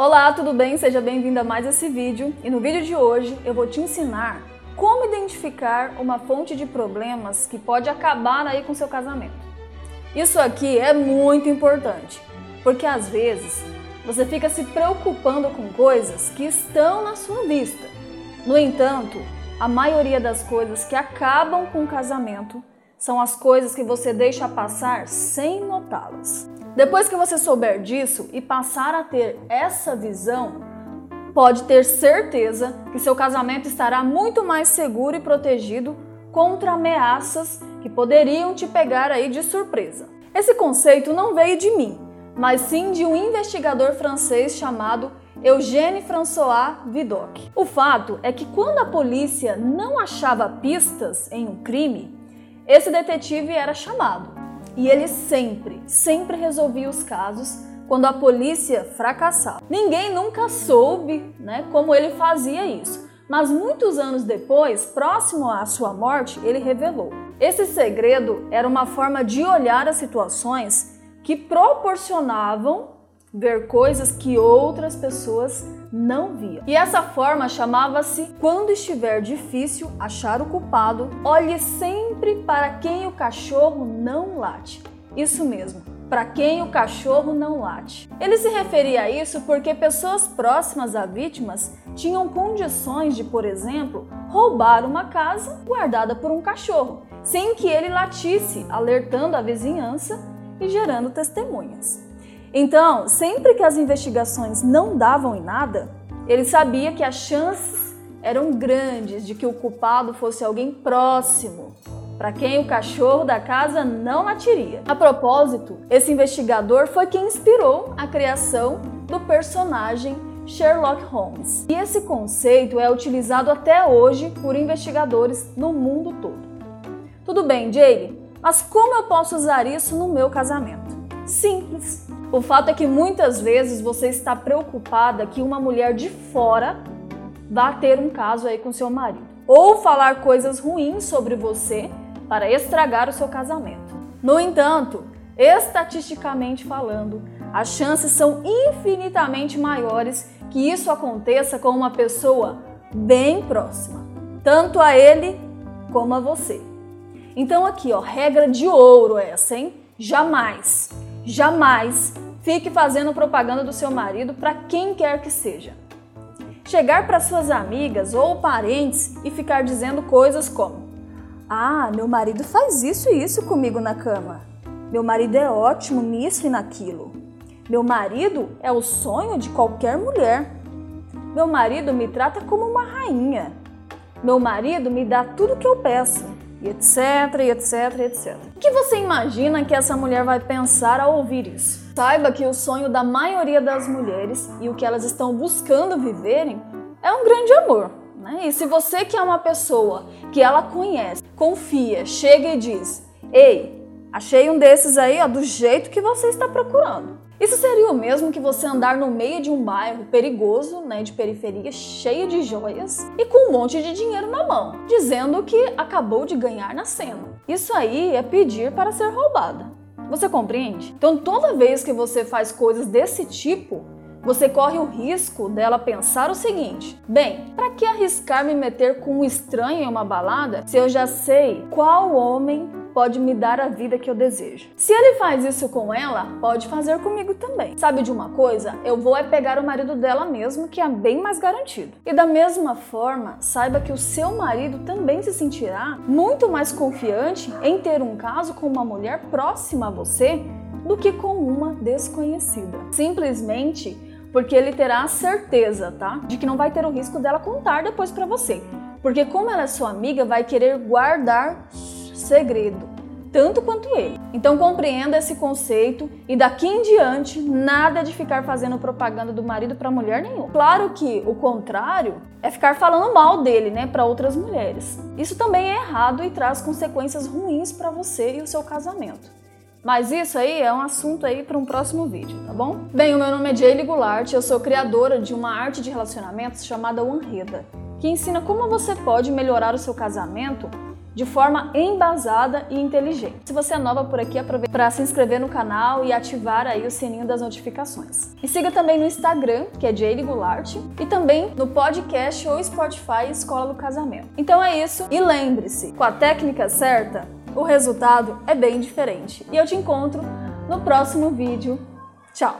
Olá, tudo bem? Seja bem-vindo a mais esse vídeo. E no vídeo de hoje eu vou te ensinar como identificar uma fonte de problemas que pode acabar aí com seu casamento. Isso aqui é muito importante, porque às vezes você fica se preocupando com coisas que estão na sua vista. No entanto, a maioria das coisas que acabam com o casamento são as coisas que você deixa passar sem notá-las. Depois que você souber disso e passar a ter essa visão, pode ter certeza que seu casamento estará muito mais seguro e protegido contra ameaças que poderiam te pegar aí de surpresa. Esse conceito não veio de mim, mas sim de um investigador francês chamado Eugène François Vidocq. O fato é que quando a polícia não achava pistas em um crime, esse detetive era chamado. E ele sempre, sempre resolvia os casos quando a polícia fracassava. Ninguém nunca soube né, como ele fazia isso, mas muitos anos depois, próximo à sua morte, ele revelou. Esse segredo era uma forma de olhar as situações que proporcionavam ver coisas que outras pessoas não viam. E essa forma chamava-se quando estiver difícil achar o culpado, olhe sempre para quem o cachorro não late. Isso mesmo, para quem o cachorro não late. Ele se referia a isso porque pessoas próximas a vítimas tinham condições de, por exemplo, roubar uma casa guardada por um cachorro, sem que ele latisse, alertando a vizinhança e gerando testemunhas. Então, sempre que as investigações não davam em nada, ele sabia que as chances eram grandes de que o culpado fosse alguém próximo, para quem o cachorro da casa não latiria. A propósito, esse investigador foi quem inspirou a criação do personagem Sherlock Holmes. E esse conceito é utilizado até hoje por investigadores no mundo todo. Tudo bem, Jay, mas como eu posso usar isso no meu casamento? Simples. O fato é que muitas vezes você está preocupada que uma mulher de fora vá ter um caso aí com seu marido ou falar coisas ruins sobre você para estragar o seu casamento. No entanto, estatisticamente falando, as chances são infinitamente maiores que isso aconteça com uma pessoa bem próxima, tanto a ele como a você. Então aqui, ó, regra de ouro essa, hein? Jamais Jamais fique fazendo propaganda do seu marido para quem quer que seja. Chegar para suas amigas ou parentes e ficar dizendo coisas como: Ah, meu marido faz isso e isso comigo na cama. Meu marido é ótimo nisso e naquilo. Meu marido é o sonho de qualquer mulher. Meu marido me trata como uma rainha. Meu marido me dá tudo que eu peço e etc, e etc, etc. O que você imagina que essa mulher vai pensar ao ouvir isso? Saiba que o sonho da maioria das mulheres e o que elas estão buscando viverem é um grande amor. Né? E se você que é uma pessoa que ela conhece, confia, chega e diz: Ei, achei um desses aí ó, do jeito que você está procurando. Isso seria o mesmo que você andar no meio de um bairro perigoso, né, de periferia, cheio de joias e com um monte de dinheiro na mão, dizendo que acabou de ganhar na cena. Isso aí é pedir para ser roubada. Você compreende? Então, toda vez que você faz coisas desse tipo, você corre o risco dela pensar o seguinte: bem, para que arriscar me meter com um estranho em uma balada se eu já sei qual homem pode me dar a vida que eu desejo. Se ele faz isso com ela, pode fazer comigo também. Sabe de uma coisa? Eu vou é pegar o marido dela mesmo, que é bem mais garantido. E da mesma forma, saiba que o seu marido também se sentirá muito mais confiante em ter um caso com uma mulher próxima a você do que com uma desconhecida. Simplesmente porque ele terá a certeza, tá? De que não vai ter o risco dela contar depois para você. Porque como ela é sua amiga, vai querer guardar segredo, tanto quanto ele. Então compreenda esse conceito e daqui em diante nada de ficar fazendo propaganda do marido para mulher nenhuma. Claro que o contrário é ficar falando mal dele, né, para outras mulheres. Isso também é errado e traz consequências ruins para você e o seu casamento. Mas isso aí é um assunto aí para um próximo vídeo, tá bom? Bem, o meu nome é Jaylee Goulart, eu sou criadora de uma arte de relacionamentos chamada One que ensina como você pode melhorar o seu casamento de forma embasada e inteligente. Se você é nova por aqui, aproveite para se inscrever no canal e ativar aí o sininho das notificações. E siga também no Instagram, que é Jaylee Goulart, e também no podcast ou Spotify Escola do Casamento. Então é isso, e lembre-se, com a técnica certa, o resultado é bem diferente. E eu te encontro no próximo vídeo. Tchau!